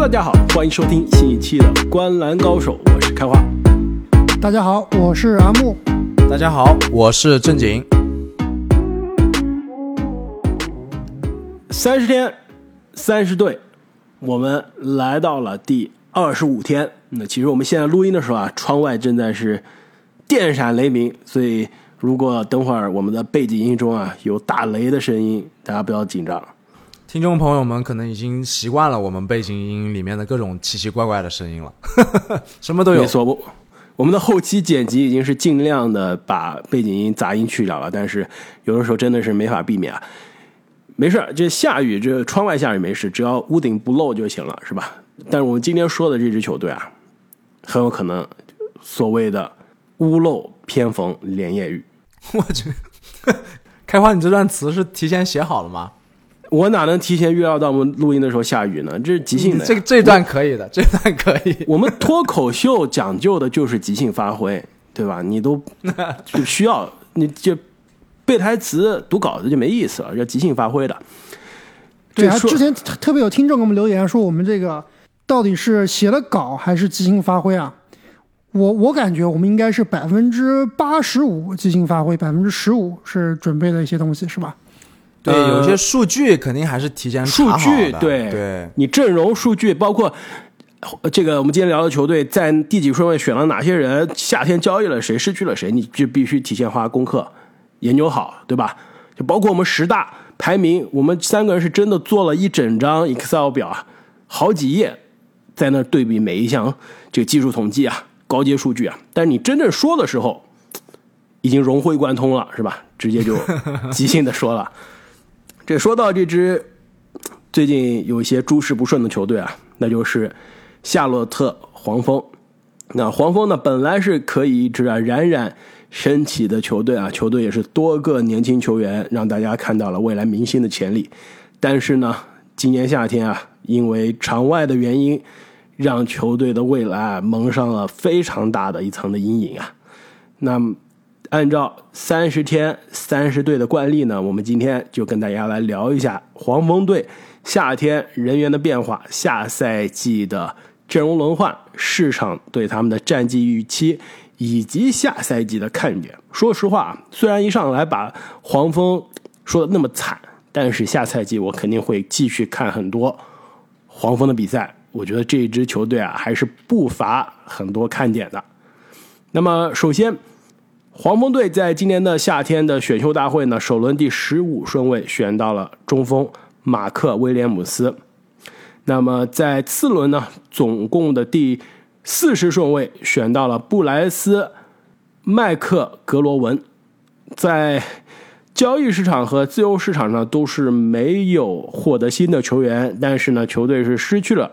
大家好，欢迎收听新一期的《观篮高手》，我是开花。大家好，我是阿木。大家好，我是正经。三十天，三十队，我们来到了第二十五天。那其实我们现在录音的时候啊，窗外正在是电闪雷鸣，所以如果等会儿我们的背景音中啊有打雷的声音，大家不要紧张。听众朋友们可能已经习惯了我们背景音里面的各种奇奇怪怪的声音了，什么都有。没错，我我们的后期剪辑已经是尽量的把背景音杂音去掉了，但是有的时候真的是没法避免啊。没事，这下雨，这窗外下雨没事，只要屋顶不漏就行了，是吧？但是我们今天说的这支球队啊，很有可能所谓的屋漏偏逢连夜雨。我去，开花，你这段词是提前写好了吗？我哪能提前预料到我们录音的时候下雨呢？这是即兴的。这这段可以的，这段可以。我们脱口秀讲究的就是即兴发挥，对吧？你都 就需要你就背台词、读稿子就没意思了，要即兴发挥的。对啊，之前特别有听众给我们留言说，我们这个到底是写了稿还是即兴发挥啊？我我感觉我们应该是百分之八十五即兴发挥，百分之十五是准备的一些东西，是吧？对，有些数据肯定还是提前数据，对对，你阵容数据包括这个，我们今天聊的球队在第几顺位选了哪些人，夏天交易了谁，失去了谁，你就必须提前花功课研究好，对吧？就包括我们十大排名，我们三个人是真的做了一整张 Excel 表啊，好几页在那对比每一项这个技术统计啊、高阶数据啊，但是你真正说的时候，已经融会贯通了，是吧？直接就 即兴的说了。这说到这支最近有一些诸事不顺的球队啊，那就是夏洛特黄蜂。那黄蜂呢，本来是可以一直啊冉冉升起的球队啊，球队也是多个年轻球员让大家看到了未来明星的潜力。但是呢，今年夏天啊，因为场外的原因，让球队的未来蒙上了非常大的一层的阴影啊。那。按照三十天三十队的惯例呢，我们今天就跟大家来聊一下黄蜂队夏天人员的变化、下赛季的阵容轮换、市场对他们的战绩预期以及下赛季的看点。说实话，虽然一上来把黄蜂说的那么惨，但是下赛季我肯定会继续看很多黄蜂的比赛。我觉得这支球队啊，还是不乏很多看点的。那么，首先。黄蜂队在今年的夏天的选秀大会呢，首轮第十五顺位选到了中锋马克威廉姆斯。那么在次轮呢，总共的第四十顺位选到了布莱斯麦克格罗文。在交易市场和自由市场上都是没有获得新的球员，但是呢，球队是失去了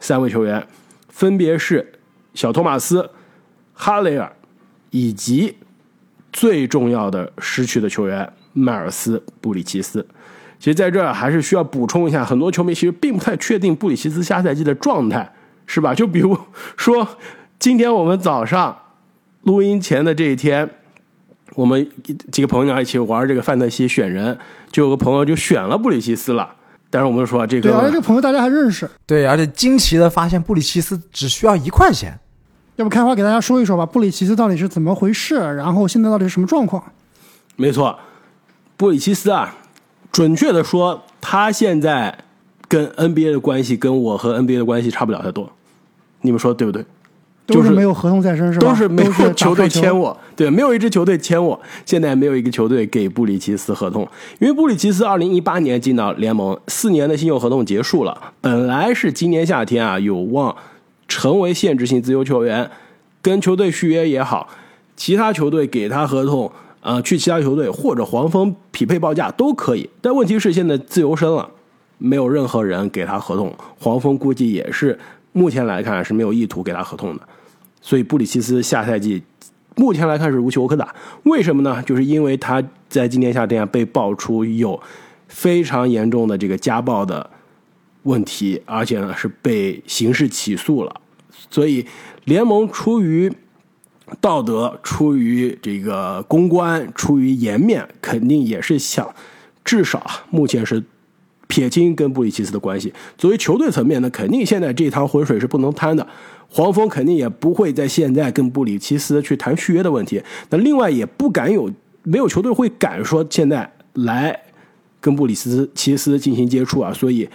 三位球员，分别是小托马斯、哈雷尔以及。最重要的失去的球员迈尔斯布里奇斯，其实在这儿还是需要补充一下，很多球迷其实并不太确定布里奇斯下赛季的状态，是吧？就比如说，今天我们早上录音前的这一天，我们几个朋友一起玩这个范特西选人，就有个朋友就选了布里奇斯了。但是我们说这个，对，而且这个朋友大家还认识，对，而且惊奇的发现布里奇斯只需要一块钱。要不开花给大家说一说吧，布里奇斯到底是怎么回事？然后现在到底是什么状况？没错，布里奇斯啊，准确的说，他现在跟 NBA 的关系跟我和 NBA 的关系差不了太多。你们说对不对？都是没有合同在身，是吧？都是没有球队签我，对，没有一支球队签我。现在没有一个球队给布里奇斯合同，因为布里奇斯二零一八年进到联盟，四年的新秀合同结束了，本来是今年夏天啊有望。成为限制性自由球员，跟球队续约也好，其他球队给他合同，呃，去其他球队或者黄蜂匹配报价都可以。但问题是现在自由身了，没有任何人给他合同，黄蜂估计也是目前来看是没有意图给他合同的。所以布里奇斯下赛季目前来看是无球可打。为什么呢？就是因为他在今年夏天被爆出有非常严重的这个家暴的。问题，而且呢是被刑事起诉了，所以联盟出于道德、出于这个公关、出于颜面，肯定也是想至少目前是撇清跟布里奇斯的关系。作为球队层面呢，肯定现在这趟浑水是不能摊的。黄蜂肯定也不会在现在跟布里奇斯去谈续约的问题。那另外也不敢有，没有球队会敢说现在来跟布里斯奇斯进行接触啊。所以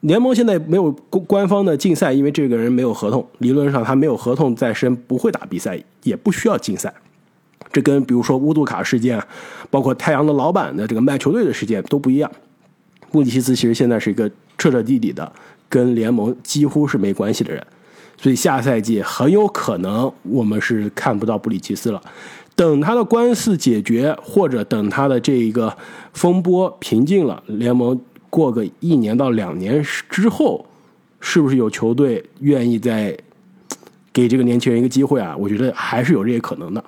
联盟现在没有官方的禁赛，因为这个人没有合同，理论上他没有合同在身，不会打比赛，也不需要禁赛。这跟比如说乌杜卡事件，包括太阳的老板的这个卖球队的事件都不一样。布里奇斯其实现在是一个彻彻底底的跟联盟几乎是没关系的人，所以下赛季很有可能我们是看不到布里奇斯了。等他的官司解决，或者等他的这一个风波平静了，联盟过个一年到两年之后，是不是有球队愿意再给这个年轻人一个机会啊？我觉得还是有这些可能的。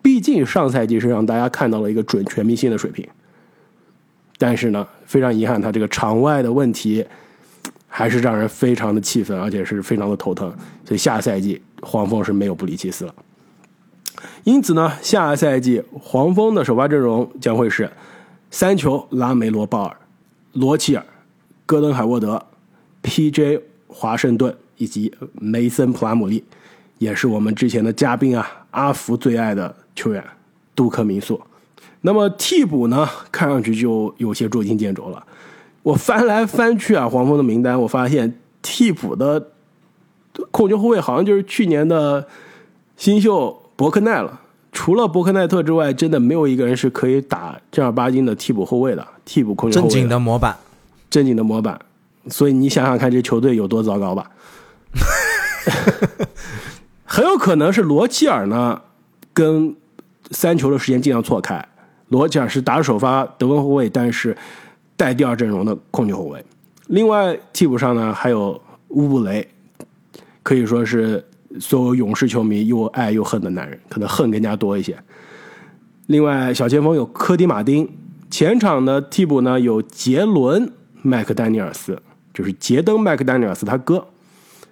毕竟上赛季是让大家看到了一个准全明星的水平，但是呢，非常遗憾，他这个场外的问题还是让人非常的气愤，而且是非常的头疼。所以下赛季黄蜂是没有布里奇斯了。因此呢，下赛季黄蜂的首发阵容将会是三球拉梅罗鲍尔、罗齐尔、戈登海沃德、P.J. 华盛顿以及梅森普拉姆利，也是我们之前的嘉宾啊阿福最爱的。球员杜克民宿，那么替补呢？看上去就有些捉襟见肘了。我翻来翻去啊，黄蜂的名单，我发现替补的控球后卫好像就是去年的新秀伯克奈了。除了伯克奈特之外，真的没有一个人是可以打正儿八经的替补后卫的。替补控球正经的模板，正经的模板。所以你想想看，这球队有多糟糕吧？很有可能是罗齐尔呢，跟。三球的时间尽量错开，罗齐尔是打首发得分后卫，但是带第二阵容的控球后卫。另外替补上呢还有乌布雷，可以说是所有勇士球迷又爱又恨的男人，可能恨更加多一些。另外小前锋有科迪马丁，前场的替补呢有杰伦麦克丹尼尔斯，就是杰登麦克丹尼尔斯他哥，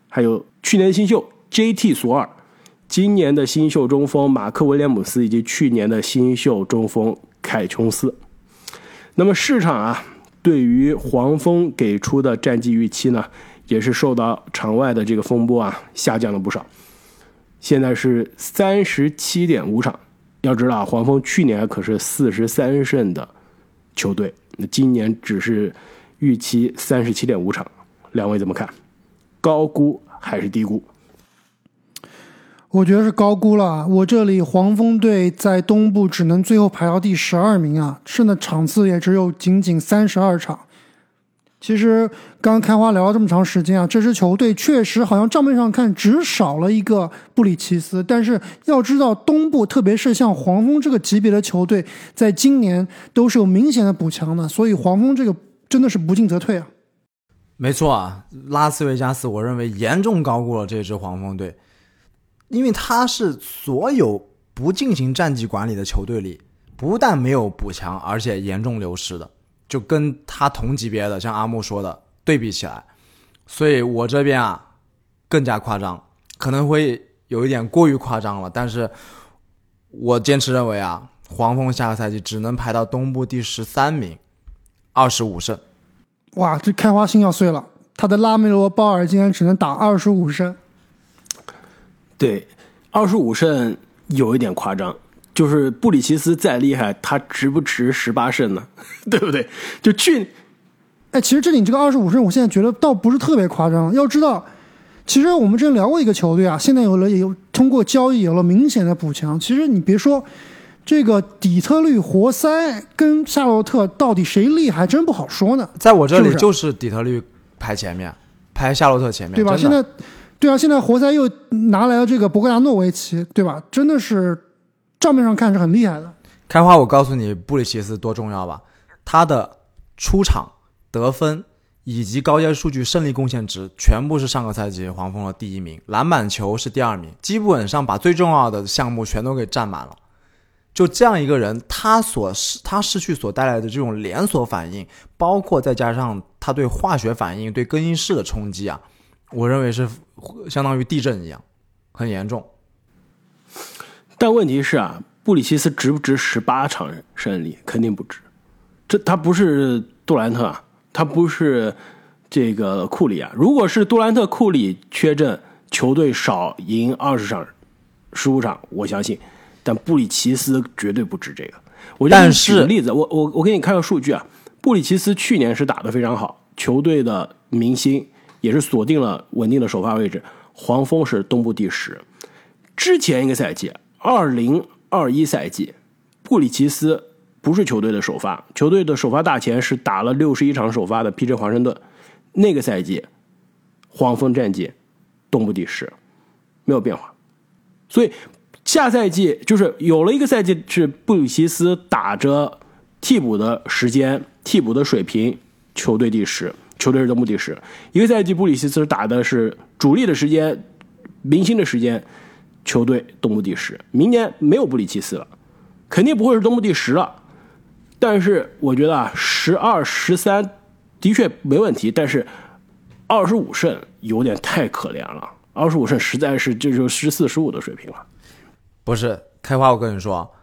还有去年新秀 J.T. 索尔。今年的新秀中锋马克威廉姆斯以及去年的新秀中锋凯琼斯，那么市场啊，对于黄蜂给出的战绩预期呢，也是受到场外的这个风波啊下降了不少。现在是三十七点五场，要知道黄蜂去年可是四十三胜的球队，那今年只是预期三十七点五场，两位怎么看？高估还是低估？我觉得是高估了。我这里黄蜂队在东部只能最后排到第十二名啊，剩的场次也只有仅仅三十二场。其实刚开花聊了这么长时间啊，这支球队确实好像账面上看只少了一个布里奇斯，但是要知道东部，特别是像黄蜂这个级别的球队，在今年都是有明显的补强的，所以黄蜂这个真的是不进则退啊。没错啊，拉斯维加斯，我认为严重高估了这支黄蜂队。因为他是所有不进行战绩管理的球队里，不但没有补强，而且严重流失的，就跟他同级别的，像阿木说的对比起来，所以我这边啊更加夸张，可能会有一点过于夸张了，但是我坚持认为啊，黄蜂下个赛季只能排到东部第十三名，二十五胜。哇，这开花心要碎了，他的拉梅罗鲍尔竟然只能打二十五胜。对，二十五胜有一点夸张。就是布里奇斯再厉害，他值不值十八胜呢？对不对？就去，哎，其实这里这个二十五胜，我现在觉得倒不是特别夸张。要知道，其实我们之前聊过一个球队啊，现在有了有通过交易有了明显的补强。其实你别说这个底特律活塞跟夏洛特到底谁厉害，真不好说呢。在我这里就是底特律排前面，排夏洛特前面，对吧？现在。对啊，现在活塞又拿来了这个博格达诺维奇，对吧？真的是账面上看是很厉害的。开花，我告诉你，布里奇斯多重要吧？他的出场、得分以及高阶数据、胜利贡献值，全部是上个赛季黄蜂的第一名。篮板球是第二名，基本上把最重要的项目全都给占满了。就这样一个人，他所失他失去所带来的这种连锁反应，包括再加上他对化学反应、对更衣室的冲击啊。我认为是相当于地震一样，很严重。但问题是啊，布里奇斯值不值十八场胜利？肯定不值。这他不是杜兰特啊，他不是这个库里啊。如果是杜兰特、库里缺阵，球队少赢二十场、十五场，我相信。但布里奇斯绝对不止这个。我举个例子，我我我给你看个数据啊，布里奇斯去年是打得非常好，球队的明星也是锁定了稳定的首发位置。黄蜂是东部第十，之前一个赛季，二零二一赛季，布里奇斯不是球队的首发，球队的首发大前是打了六十一场首发的 P.J. 华盛顿，那个赛季，黄蜂战绩东部第十，没有变化，所以下赛季就是有了一个赛季是布里奇斯打着替补的时间、替补的水平，球队第十。球队是东部第十，一个赛季布里奇斯打的是主力的时间、明星的时间，球队东部第十。明年没有布里奇斯了，肯定不会是东部第十了。但是我觉得啊，十二、十三的确没问题，但是二十五胜有点太可怜了。二十五胜实在是就就十四、十五的水平了。不是开花，我跟你说，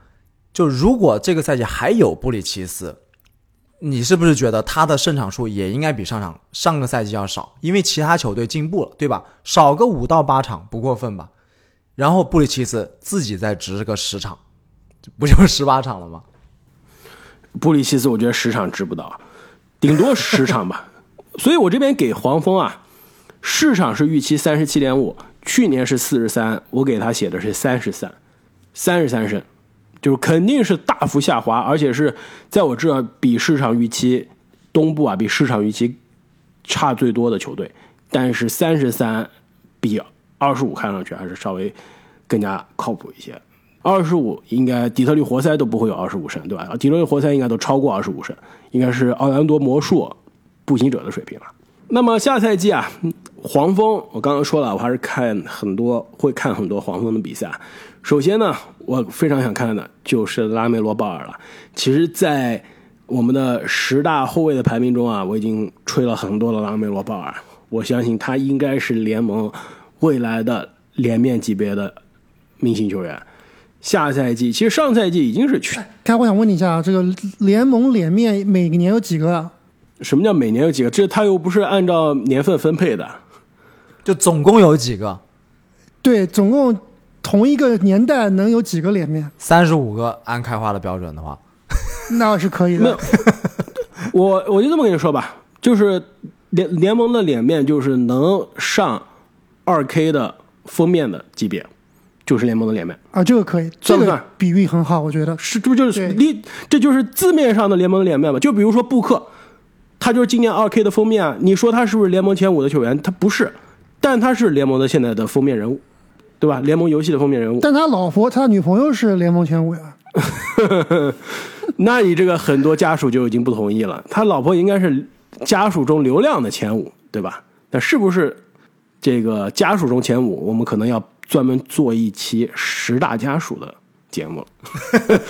就如果这个赛季还有布里奇斯。你是不是觉得他的胜场数也应该比上场上个赛季要少？因为其他球队进步了，对吧？少个五到八场不过分吧？然后布里奇斯自己再值个十场，不就是十八场了吗？布里奇斯我觉得十场值不到，顶多十场吧。所以我这边给黄蜂啊，市场是预期三十七点五，去年是四十三，我给他写的是三十三，三十三胜。就是肯定是大幅下滑，而且是在我这比市场预期东部啊比市场预期差最多的球队，但是三十三比二十五看上去还是稍微更加靠谱一些。二十五应该底特律活塞都不会有二十五胜，对吧？底特律活塞应该都超过二十五胜，应该是奥兰多魔术、步行者的水平了。那么下赛季啊，黄蜂我刚刚说了，我还是看很多会看很多黄蜂的比赛。首先呢，我非常想看的就是拉梅罗鲍尔了。其实，在我们的十大后卫的排名中啊，我已经吹了很多的拉梅罗鲍尔。我相信他应该是联盟未来的脸面级别的明星球员。下赛季，其实上赛季已经是去。开，我想问你一下，这个联盟脸面每年有几个？什么叫每年有几个？这他又不是按照年份分配的，就总共有几个？对，总共。同一个年代能有几个脸面？三十五个，按开花的标准的话，那是可以的。我我就这么跟你说吧，就是联联盟的脸面就是能上二 K 的封面的级别，就是联盟的脸面啊，这个可以，这个比喻很好，我觉得是，这不就是你这就是字面上的联盟的脸面嘛？就比如说布克，他就是今年二 K 的封面啊，你说他是不是联盟前五的球员？他不是，但他是联盟的现在的封面人物。对吧？联盟游戏的封面人物，但他老婆、他女朋友是联盟前五呀。那你这个很多家属就已经不同意了。他老婆应该是家属中流量的前五，对吧？那是不是这个家属中前五？我们可能要专门做一期十大家属的节目。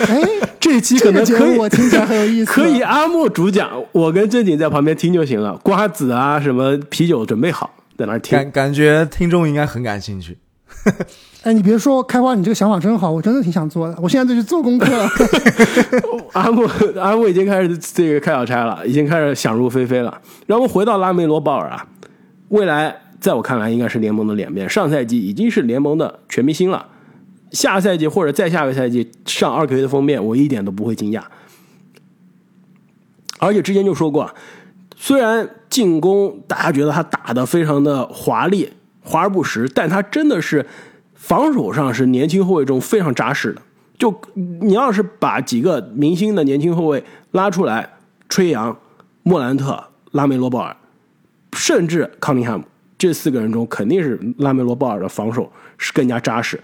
哎，这期可能可以，我听起来很有意思。可以阿莫主讲，我跟正经在旁边听就行了。瓜子啊，什么啤酒准备好，在那听。感感觉听众应该很感兴趣。哎，你别说，开花，你这个想法真好，我真的挺想做的。我现在就去做功课。阿木，阿木已经开始这个开小差了，已经开始想入非非了。然后回到拉梅罗鲍尔啊，未来在我看来应该是联盟的脸面。上赛季已经是联盟的全明星了，下赛季或者再下个赛季上二 K 的封面，我一点都不会惊讶。而且之前就说过，虽然进攻大家觉得他打的非常的华丽。华而不实，但他真的是防守上是年轻后卫中非常扎实的。就你要是把几个明星的年轻后卫拉出来，吹杨、莫兰特、拉梅罗鲍尔，甚至康宁汉姆这四个人中，肯定是拉梅罗鲍尔的防守是更加扎实、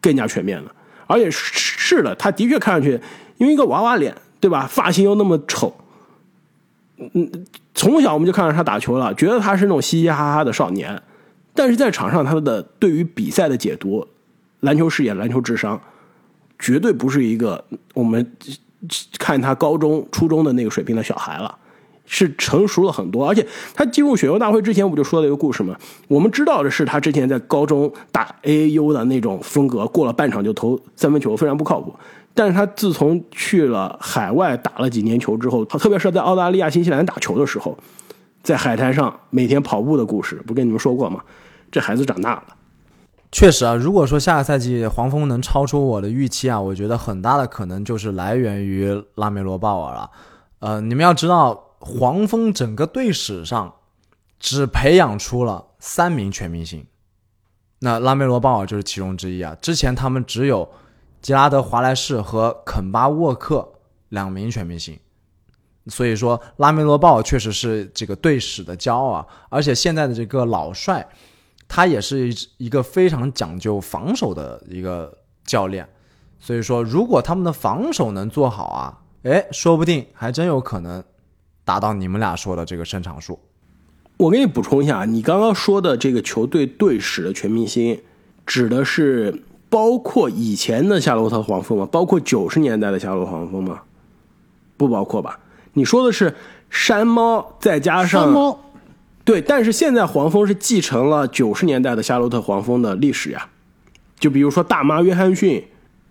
更加全面的。而且是的，他的确看上去，因为一个娃娃脸，对吧？发型又那么丑，嗯，从小我们就看着他打球了，觉得他是那种嘻嘻哈哈的少年。但是在场上，他的对于比赛的解读、篮球视野、篮球智商，绝对不是一个我们看他高中、初中的那个水平的小孩了，是成熟了很多。而且他进入选秀大会之前，我就说了一个故事嘛？我们知道的是，他之前在高中打 AAU 的那种风格，过了半场就投三分球，非常不靠谱。但是他自从去了海外打了几年球之后，他特别是在澳大利亚、新西兰打球的时候，在海滩上每天跑步的故事，不跟你们说过吗？这孩子长大了。确实啊，如果说下个赛季黄蜂能超出我的预期啊，我觉得很大的可能就是来源于拉梅罗鲍尔了。呃，你们要知道，黄蜂整个队史上只培养出了三名全明星，那拉梅罗鲍尔就是其中之一啊。之前他们只有吉拉德华莱士和肯巴沃克两名全明星，所以说拉梅罗鲍尔确实是这个队史的骄傲啊。而且现在的这个老帅。他也是一个非常讲究防守的一个教练，所以说，如果他们的防守能做好啊，哎，说不定还真有可能达到你们俩说的这个胜场数。我给你补充一下，你刚刚说的这个球队队史的全明星，指的是包括以前的夏洛特黄蜂吗？包括九十年代的夏洛特黄蜂吗？不包括吧？你说的是山猫再加上山猫。对，但是现在黄蜂是继承了九十年代的夏洛特黄蜂的历史呀，就比如说大妈约翰逊、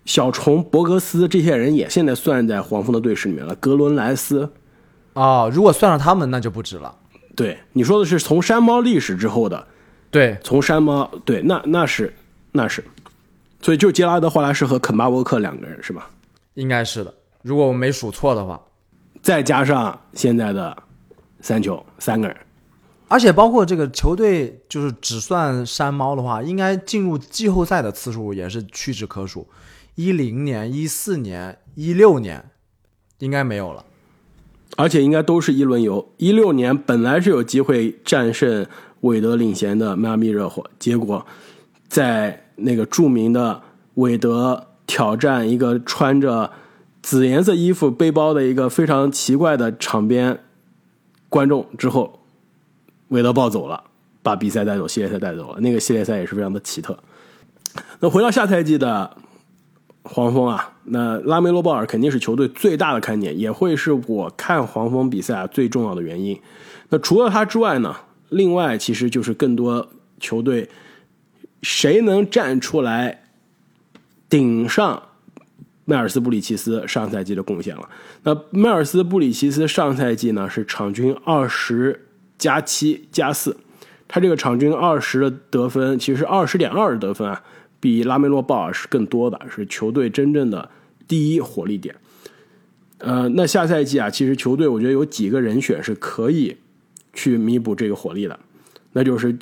小虫博格斯这些人也现在算在黄蜂的队史里面了。格伦莱斯，哦，如果算上他们，那就不止了。对，你说的是从山猫历史之后的，对，从山猫，对，那那是那是，所以就杰拉德·霍拉什和肯巴沃克两个人是吧？应该是的，如果我没数错的话，再加上现在的三球三个人。而且包括这个球队，就是只算山猫的话，应该进入季后赛的次数也是屈指可数。一零年、一四年、一六年，应该没有了。而且应该都是一轮游。一六年本来是有机会战胜韦德领衔的迈阿密热火，结果在那个著名的韦德挑战一个穿着紫颜色衣服背包的一个非常奇怪的场边观众之后。韦德暴走了，把比赛带走，系列赛带走了。那个系列赛也是非常的奇特。那回到下赛季的黄蜂啊，那拉梅罗鲍尔肯定是球队最大的看点，也会是我看黄蜂比赛啊最重要的原因。那除了他之外呢，另外其实就是更多球队谁能站出来顶上迈尔斯布里奇斯上赛季的贡献了。那迈尔斯布里奇斯上赛季呢是场均二十。加七加四，他这个场均二十的得分，其实二十点二的得分啊，比拉梅洛鲍尔是更多的，是球队真正的第一火力点。呃，那下赛季啊，其实球队我觉得有几个人选是可以去弥补这个火力的，那就是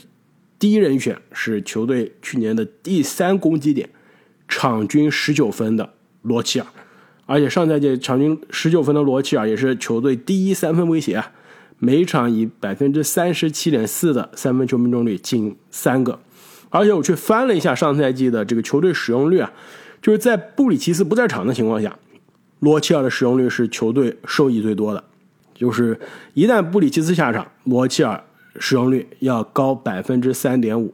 第一人选是球队去年的第三攻击点，场均十九分的罗齐尔，而且上赛季场均十九分的罗齐尔也是球队第一三分威胁啊。每场以百分之三十七点四的三分球命中率进三个，而且我去翻了一下上赛季的这个球队使用率啊，就是在布里奇斯不在场的情况下，罗齐尔的使用率是球队受益最多的，就是一旦布里奇斯下场，罗齐尔使用率要高百分之三点五，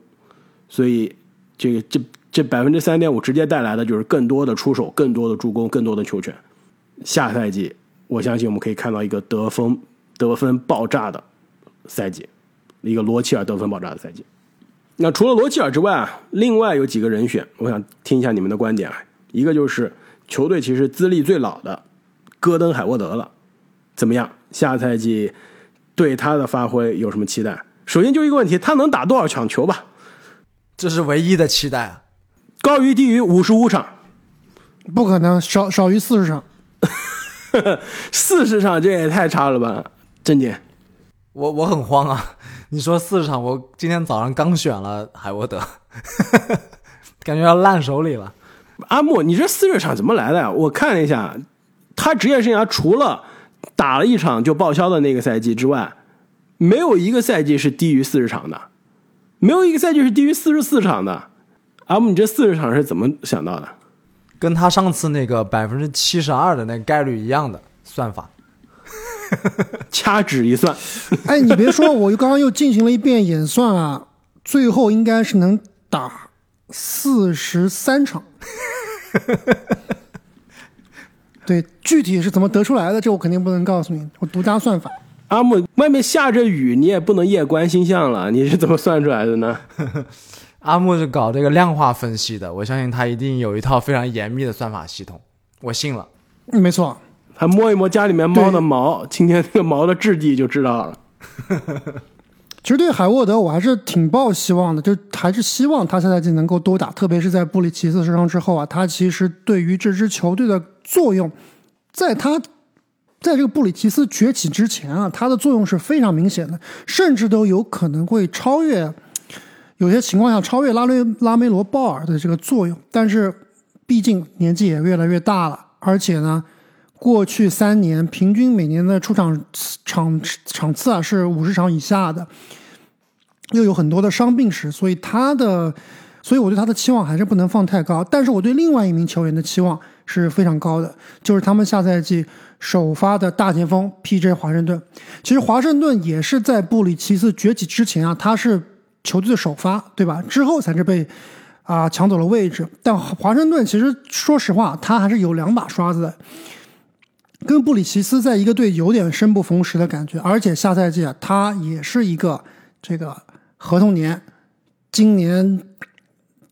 所以这个这这百分之三点五直接带来的就是更多的出手、更多的助攻、更多的球权。下赛季我相信我们可以看到一个得分。得分爆炸的赛季，一个罗齐尔得分爆炸的赛季。那除了罗齐尔之外啊，另外有几个人选，我想听一下你们的观点啊。一个就是球队其实资历最老的戈登海沃德了，怎么样？下赛季对他的发挥有什么期待？首先就一个问题，他能打多少场球吧？这是唯一的期待啊。高于低于五十五场？不可能，少少于四十场。四十场这也太差了吧？正经，我我很慌啊！你说四十场，我今天早上刚选了海沃德，感觉要烂手里了。阿木，你这四十场怎么来的呀？我看了一下，他职业生涯除了打了一场就报销的那个赛季之外，没有一个赛季是低于四十场的，没有一个赛季是低于四十四场的。阿木，你这四十场是怎么想到的？跟他上次那个百分之七十二的那个概率一样的算法。掐指一算，哎，你别说，我又刚刚又进行了一遍演算啊，最后应该是能打四十三场。对，具体是怎么得出来的，这我肯定不能告诉你，我独家算法。阿木，外面下着雨，你也不能夜观星象了，你是怎么算出来的呢？阿木是搞这个量化分析的，我相信他一定有一套非常严密的算法系统，我信了。没错。还摸一摸家里面猫的毛，今天这个毛的质地就知道了。其实对海沃德我还是挺抱希望的，就还是希望他下赛季能够多打，特别是在布里奇斯受伤之后啊，他其实对于这支球队的作用，在他在这个布里奇斯崛起之前啊，他的作用是非常明显的，甚至都有可能会超越，有些情况下超越拉雷拉梅罗鲍尔的这个作用。但是毕竟年纪也越来越大了，而且呢。过去三年平均每年的出场场场次啊是五十场以下的，又有很多的伤病史，所以他的，所以我对他的期望还是不能放太高。但是我对另外一名球员的期望是非常高的，就是他们下赛季首发的大前锋 P.J. 华盛顿。其实华盛顿也是在布里奇斯崛起之前啊，他是球队的首发，对吧？之后才是被啊抢走了位置。但华盛顿其实说实话，他还是有两把刷子的。跟布里奇斯在一个队有点生不逢时的感觉，而且下赛季啊，他也是一个这个合同年，今年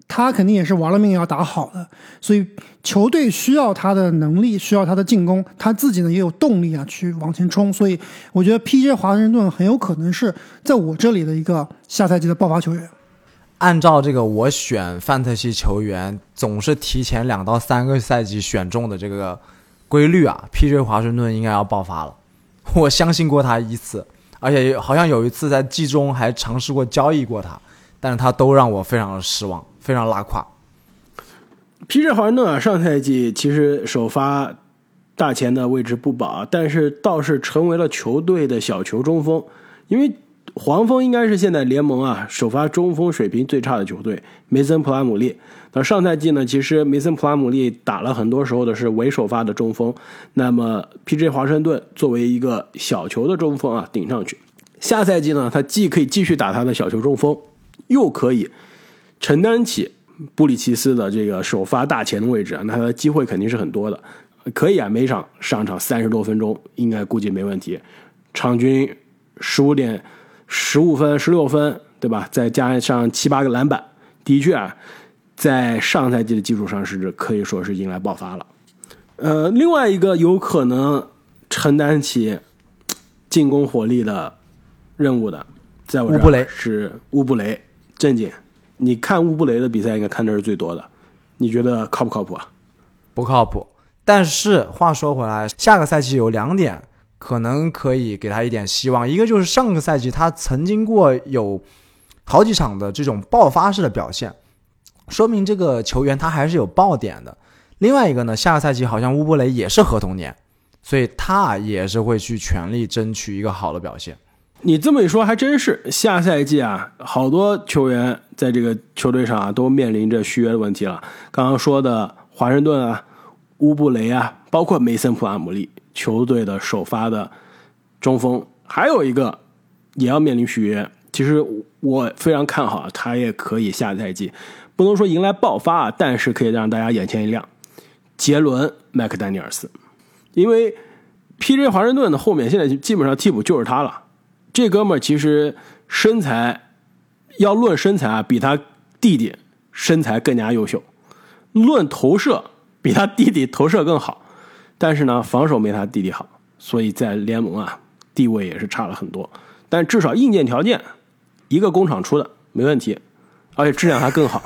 他肯定也是玩了命要打好的，所以球队需要他的能力，需要他的进攻，他自己呢也有动力啊去往前冲，所以我觉得 P.J. 华盛顿很有可能是在我这里的一个下赛季的爆发球员。按照这个我选范特西球员总是提前两到三个赛季选中的这个。规律啊，P.J. 华盛顿应该要爆发了。我相信过他一次，而且好像有一次在季中还尝试过交易过他，但是他都让我非常的失望，非常拉胯。P.J. 华盛顿啊，上赛季其实首发大前的位置不保，但是倒是成为了球队的小球中锋，因为黄蜂应该是现在联盟啊首发中锋水平最差的球队，梅森普拉姆利。那上赛季呢？其实梅森普拉姆利打了很多时候的是为首发的中锋，那么 P.J. 华盛顿作为一个小球的中锋啊，顶上去。下赛季呢，他既可以继续打他的小球中锋，又可以承担起布里奇斯的这个首发大前的位置啊，那他的机会肯定是很多的。可以啊，每场上场三十多分钟，应该估计没问题。场均十五点十五分、十六分，对吧？再加上七八个篮板，的确啊。在上赛季的基础上，是可以说是迎来爆发了。呃，另外一个有可能承担起进攻火力的任务的，在我这儿是乌布雷。正经，你看乌布雷的比赛应该看的是最多的，你觉得靠不靠谱啊？不靠谱。但是话说回来，下个赛季有两点可能可以给他一点希望，一个就是上个赛季他曾经过有好几场的这种爆发式的表现。说明这个球员他还是有爆点的。另外一个呢，下个赛季好像乌布雷也是合同年，所以他也是会去全力争取一个好的表现。你这么一说，还真是下赛季啊，好多球员在这个球队上啊都面临着续约的问题了。刚刚说的华盛顿啊、乌布雷啊，包括梅森普拉姆利，球队的首发的中锋，还有一个也要面临续约。其实我非常看好他，也可以下赛季。不能说迎来爆发啊，但是可以让大家眼前一亮。杰伦·麦克丹尼尔斯，因为 P.J. 华盛顿的后面现在基本上替补就是他了。这哥们儿其实身材要论身材啊，比他弟弟身材更加优秀；论投射，比他弟弟投射更好。但是呢，防守没他弟弟好，所以在联盟啊地位也是差了很多。但至少硬件条件，一个工厂出的没问题。而且质量还更好，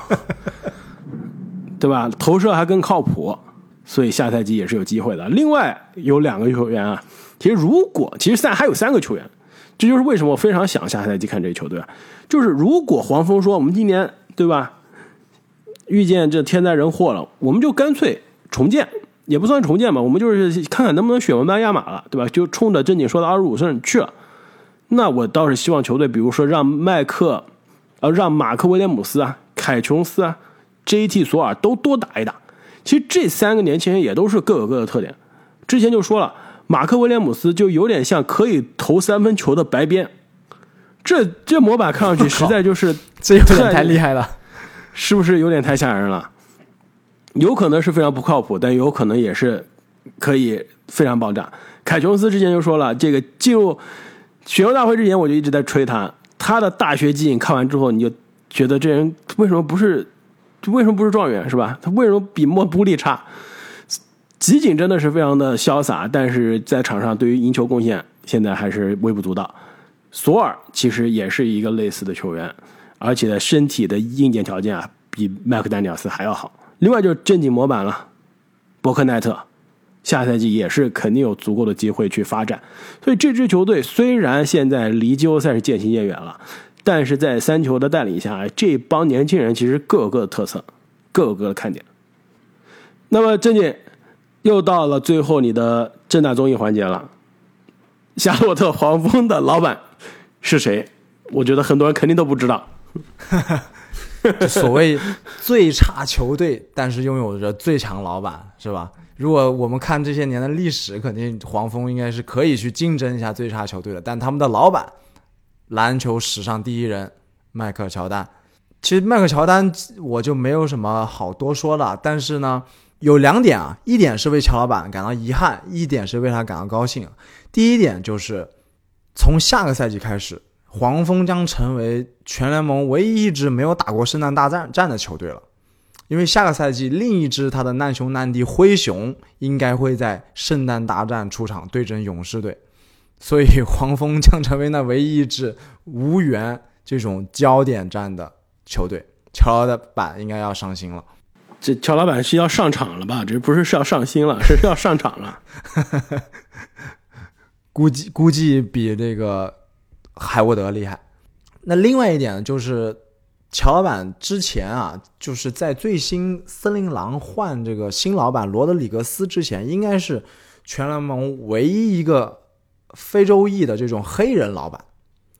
对吧？投射还更靠谱，所以下赛季也是有机会的。另外有两个球员啊，其实如果其实赛还有三个球员，这就是为什么我非常想下赛季看这个球队。就是如果黄蜂说我们今年对吧，遇见这天灾人祸了，我们就干脆重建，也不算重建吧，我们就是看看能不能选文班亚马了，对吧？就冲着正经说的二十五胜去了。那我倒是希望球队，比如说让麦克。呃，让马克威廉姆斯啊、凯琼斯啊、J.T. 索尔都多打一打。其实这三个年轻人也都是各有各的特点。之前就说了，马克威廉姆斯就有点像可以投三分球的白边。这这模板看上去实在就是这有点太厉害了，是不是有点太吓人了？有可能是非常不靠谱，但有可能也是可以非常爆炸。凯琼斯之前就说了，这个进入选秀大会之前，我就一直在吹他。他的大学集锦看完之后，你就觉得这人为什么不是，为什么不是状元是吧？他为什么比莫布利差？集锦真的是非常的潇洒，但是在场上对于赢球贡献现在还是微不足道。索尔其实也是一个类似的球员，而且身体的硬件条件啊比麦克丹尼尔斯还要好。另外就是正经模板了，伯克奈特，下赛季也是肯定有足够的机会去发展。所以这支球队虽然现在离季后赛是渐行渐远了，但是在三球的带领下，这帮年轻人其实各有各的特色，各有各的看点。那么正经又到了最后你的正大综艺环节了。夏洛特黄蜂的老板是谁？我觉得很多人肯定都不知道。所谓最差球队，但是拥有着最强老板，是吧？如果我们看这些年的历史，肯定黄蜂应该是可以去竞争一下最差球队的。但他们的老板，篮球史上第一人迈克乔丹。其实迈克乔丹我就没有什么好多说了，但是呢。有两点啊，一点是为乔老板感到遗憾，一点是为他感到高兴。第一点就是，从下个赛季开始，黄蜂将成为全联盟唯一一支没有打过圣诞大战战的球队了，因为下个赛季另一支他的难兄难弟灰熊应该会在圣诞大战出场对阵勇士队，所以黄蜂将成为那唯一一支无缘这种焦点战的球队。乔老板应该要上心了。这乔老板是要上场了吧？这不是是要上心了，是要上场了。估计估计比这个海沃德厉害。那另外一点就是，乔老板之前啊，就是在最新森林狼换这个新老板罗德里格斯之前，应该是全联盟唯一一个非洲裔的这种黑人老板，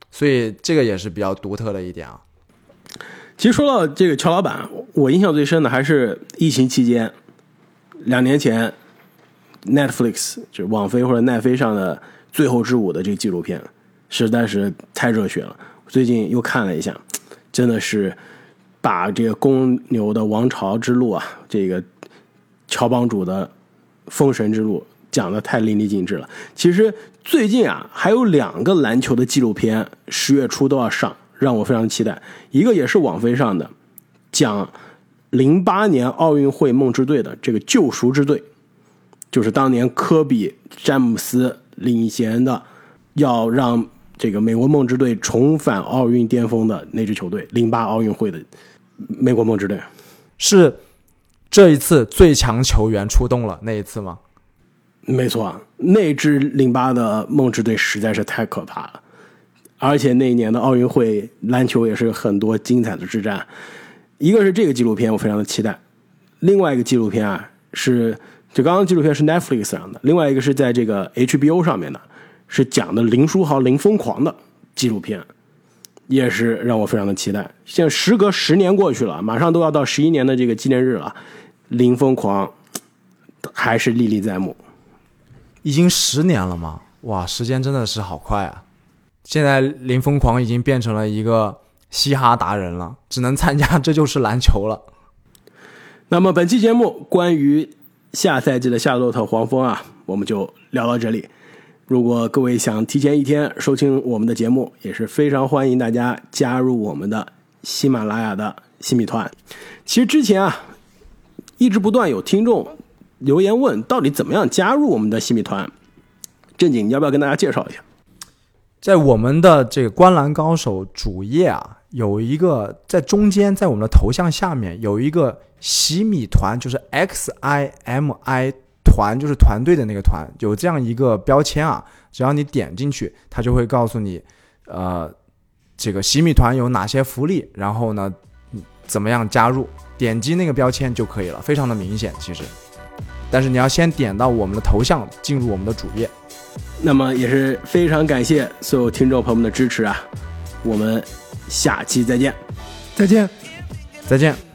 所以这个也是比较独特的一点啊。其实说到这个乔老板，我印象最深的还是疫情期间，两年前，Netflix 就是网飞或者奈飞上的《最后之舞》的这个纪录片，实在是太热血了。最近又看了一下，真的是把这个公牛的王朝之路啊，这个乔帮主的封神之路讲的太淋漓尽致了。其实最近啊，还有两个篮球的纪录片，十月初都要上。让我非常期待，一个也是网飞上的，讲零八年奥运会梦之队的这个救赎之队，就是当年科比、詹姆斯领衔的，要让这个美国梦之队重返奥运巅峰的那支球队——零八奥运会的美国梦之队，是这一次最强球员出动了那一次吗？没错，那支零八的梦之队实在是太可怕了。而且那一年的奥运会篮球也是很多精彩的之战，一个是这个纪录片我非常的期待，另外一个纪录片啊是就刚刚纪录片是 Netflix 上的，另外一个是在这个 HBO 上面的，是讲的林书豪林疯狂的纪录片，也是让我非常的期待。现在时隔十年过去了，马上都要到十一年的这个纪念日了，林疯狂还是历历在目，已经十年了吗？哇，时间真的是好快啊！现在林疯狂已经变成了一个嘻哈达人了，只能参加这就是篮球了。那么本期节目关于下赛季的夏洛特黄蜂啊，我们就聊到这里。如果各位想提前一天收听我们的节目，也是非常欢迎大家加入我们的喜马拉雅的新米团。其实之前啊，一直不断有听众留言问，到底怎么样加入我们的新米团？正经，你要不要跟大家介绍一下？在我们的这个观澜高手主页啊，有一个在中间，在我们的头像下面有一个洗米团，就是 X I M I 团，就是团队的那个团，有这样一个标签啊。只要你点进去，它就会告诉你，呃，这个洗米团有哪些福利，然后呢，怎么样加入？点击那个标签就可以了，非常的明显，其实。但是你要先点到我们的头像，进入我们的主页。那么也是非常感谢所有听众朋友们的支持啊！我们下期再见，再见，再见。